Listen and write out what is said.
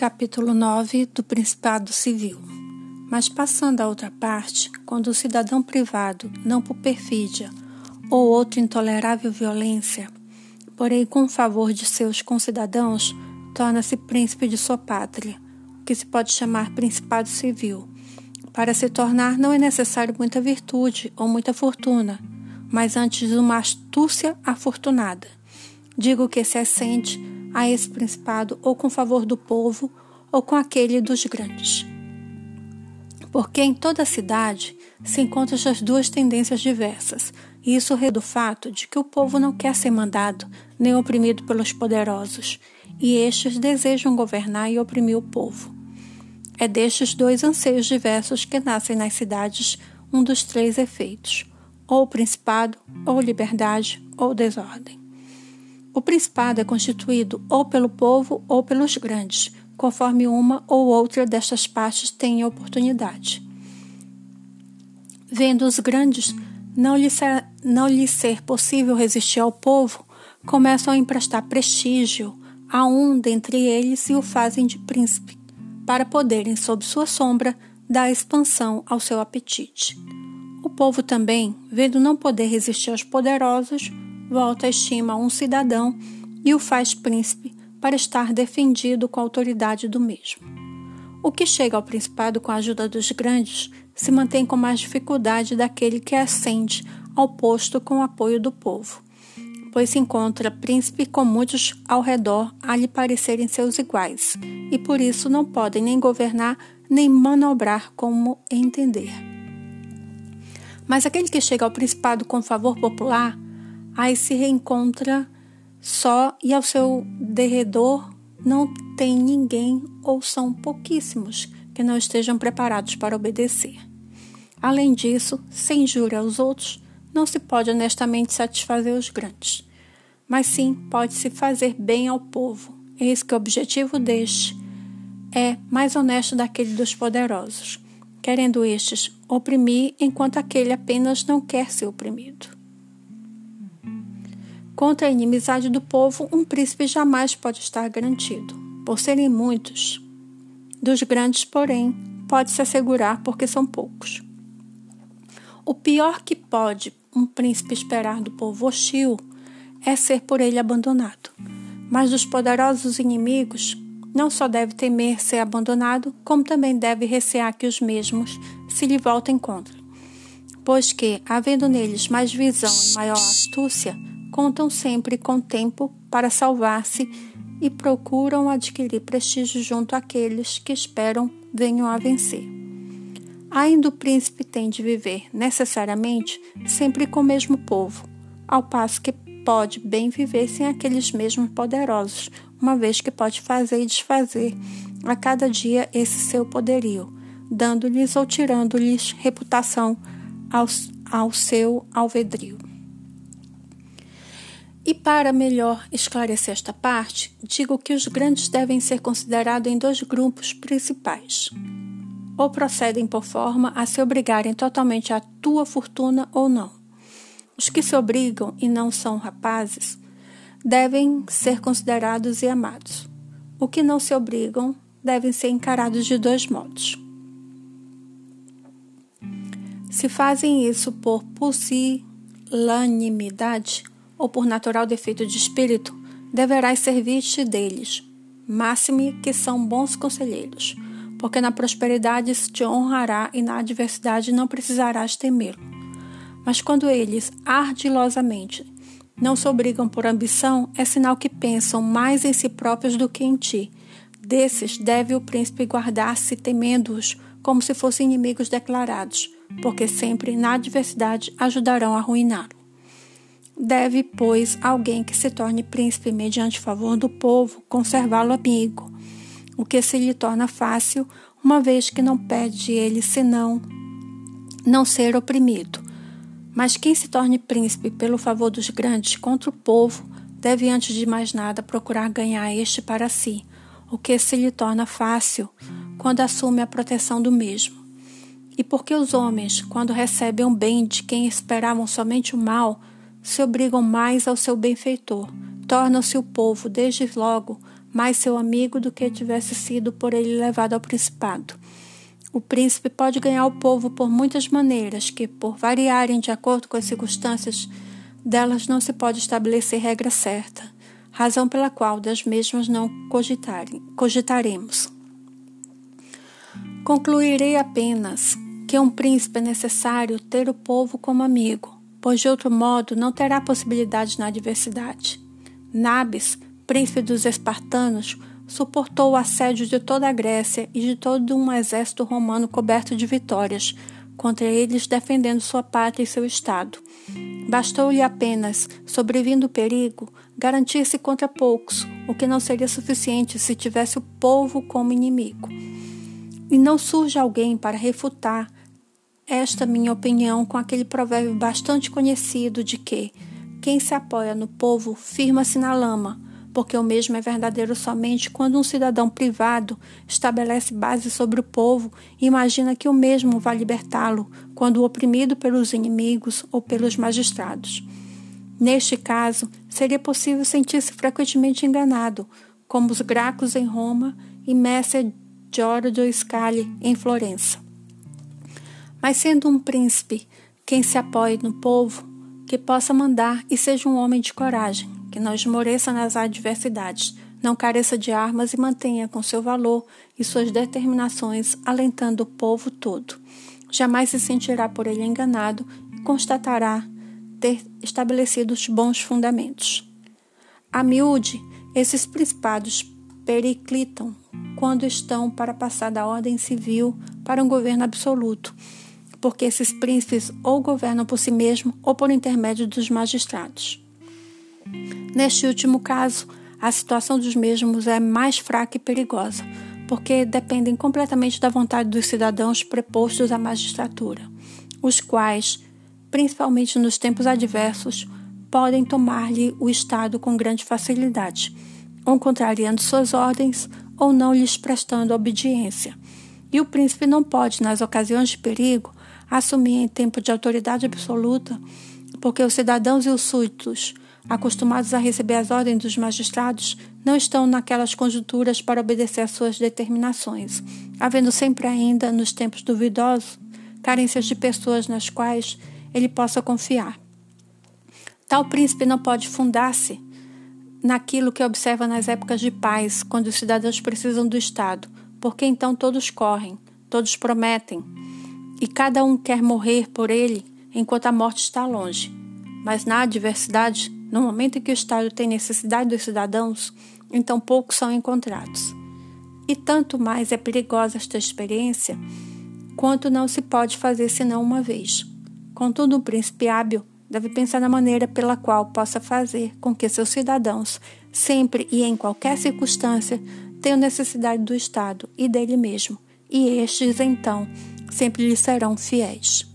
Capítulo 9 do Principado Civil. Mas passando à outra parte, quando o cidadão privado, não por perfídia ou outra intolerável violência, porém com favor de seus concidadãos, torna-se príncipe de sua pátria, que se pode chamar Principado Civil. Para se tornar não é necessário muita virtude ou muita fortuna, mas antes uma astúcia afortunada. Digo que se assente a esse principado ou com favor do povo ou com aquele dos grandes. Porque em toda a cidade se encontram as duas tendências diversas, e isso rei do fato de que o povo não quer ser mandado nem oprimido pelos poderosos, e estes desejam governar e oprimir o povo. É destes dois anseios diversos que nascem nas cidades um dos três efeitos: ou principado, ou liberdade, ou desordem. O principado é constituído ou pelo povo ou pelos grandes, conforme uma ou outra destas partes tenha oportunidade. Vendo os grandes não lhe, ser, não lhe ser possível resistir ao povo, começam a emprestar prestígio a um dentre eles e o fazem de príncipe, para poderem, sob sua sombra, dar expansão ao seu apetite. O povo também, vendo não poder resistir aos poderosos, volta a estima a um cidadão e o faz príncipe para estar defendido com a autoridade do mesmo. O que chega ao principado com a ajuda dos grandes se mantém com mais dificuldade daquele que ascende ao posto com o apoio do povo, pois se encontra príncipe com muitos ao redor a lhe parecerem seus iguais, e por isso não podem nem governar nem manobrar como entender. Mas aquele que chega ao principado com favor popular aí se reencontra só e ao seu derredor não tem ninguém ou são pouquíssimos que não estejam preparados para obedecer. Além disso, sem injúria aos outros, não se pode honestamente satisfazer os grandes, mas sim pode-se fazer bem ao povo. Eis que o objetivo deste é mais honesto daquele dos poderosos, querendo estes oprimir enquanto aquele apenas não quer ser oprimido. Contra a inimizade do povo, um príncipe jamais pode estar garantido, por serem muitos. Dos grandes, porém, pode-se assegurar porque são poucos. O pior que pode um príncipe esperar do povo hostil é ser por ele abandonado. Mas dos poderosos inimigos, não só deve temer ser abandonado, como também deve recear que os mesmos se lhe voltem contra. Pois que, havendo neles mais visão e maior astúcia, contam sempre com tempo para salvar-se e procuram adquirir prestígio junto àqueles que esperam venham a vencer. Ainda o príncipe tem de viver necessariamente sempre com o mesmo povo, ao passo que pode bem viver sem aqueles mesmos poderosos, uma vez que pode fazer e desfazer a cada dia esse seu poderio, dando-lhes ou tirando-lhes reputação ao, ao seu alvedrio. E para melhor esclarecer esta parte, digo que os grandes devem ser considerados em dois grupos principais. Ou procedem por forma a se obrigarem totalmente à tua fortuna ou não. Os que se obrigam e não são rapazes devem ser considerados e amados. O que não se obrigam devem ser encarados de dois modos. Se fazem isso por pusilanimidade, ou por natural defeito de espírito, deverás servir-te deles, máxime que são bons conselheiros, porque na prosperidade se te honrará e na adversidade não precisarás temê-lo. Mas quando eles ardilosamente não se obrigam por ambição, é sinal que pensam mais em si próprios do que em ti. Desses deve o príncipe guardar-se temendo-os como se fossem inimigos declarados, porque sempre na adversidade ajudarão a arruiná-lo. Deve, pois, alguém que se torne príncipe mediante favor do povo conservá-lo amigo, o que se lhe torna fácil, uma vez que não pede ele senão não ser oprimido. Mas quem se torne príncipe pelo favor dos grandes contra o povo, deve antes de mais nada procurar ganhar este para si, o que se lhe torna fácil quando assume a proteção do mesmo. E porque os homens, quando recebem o bem de quem esperavam somente o mal, se obrigam mais ao seu benfeitor, tornam-se o povo, desde logo, mais seu amigo do que tivesse sido por ele levado ao principado. O príncipe pode ganhar o povo por muitas maneiras, que, por variarem de acordo com as circunstâncias, delas não se pode estabelecer regra certa, razão pela qual das mesmas não cogitaremos. Concluirei apenas que um príncipe é necessário ter o povo como amigo, pois de outro modo não terá possibilidade na adversidade. Nabis, príncipe dos espartanos, suportou o assédio de toda a Grécia e de todo um exército romano coberto de vitórias, contra eles defendendo sua pátria e seu estado. Bastou-lhe apenas, sobrevindo o perigo, garantir-se contra poucos, o que não seria suficiente se tivesse o povo como inimigo. E não surge alguém para refutar esta minha opinião com aquele provérbio bastante conhecido de que quem se apoia no povo firma-se na lama porque o mesmo é verdadeiro somente quando um cidadão privado estabelece base sobre o povo e imagina que o mesmo vai libertá-lo quando oprimido pelos inimigos ou pelos magistrados. Neste caso, seria possível sentir-se frequentemente enganado, como os Gracos em Roma e Messer Giorgio Scali em Florença. Mas sendo um príncipe quem se apoie no povo, que possa mandar e seja um homem de coragem, que não esmoreça nas adversidades, não careça de armas e mantenha com seu valor e suas determinações alentando o povo todo. Jamais se sentirá por ele enganado e constatará ter estabelecido os bons fundamentos. A miúde, esses principados periclitam quando estão para passar da ordem civil para um governo absoluto, porque esses príncipes ou governam por si mesmos ou por intermédio dos magistrados. Neste último caso, a situação dos mesmos é mais fraca e perigosa, porque dependem completamente da vontade dos cidadãos prepostos à magistratura, os quais, principalmente nos tempos adversos, podem tomar-lhe o Estado com grande facilidade, ou contrariando suas ordens, ou não lhes prestando obediência. E o príncipe não pode, nas ocasiões de perigo, assumir em tempo de autoridade absoluta, porque os cidadãos e os súditos acostumados a receber as ordens dos magistrados, não estão naquelas conjunturas para obedecer às suas determinações, havendo sempre ainda, nos tempos duvidosos, carências de pessoas nas quais ele possa confiar. Tal príncipe não pode fundar-se naquilo que observa nas épocas de paz, quando os cidadãos precisam do Estado, porque então todos correm, todos prometem, e cada um quer morrer por ele enquanto a morte está longe. Mas na adversidade, no momento em que o Estado tem necessidade dos cidadãos, então poucos são encontrados. E tanto mais é perigosa esta experiência, quanto não se pode fazer senão uma vez. Contudo, o príncipe hábil deve pensar na maneira pela qual possa fazer com que seus cidadãos, sempre e em qualquer circunstância, tenham necessidade do Estado e dele mesmo, e estes, então, sempre lhe serão fiéis.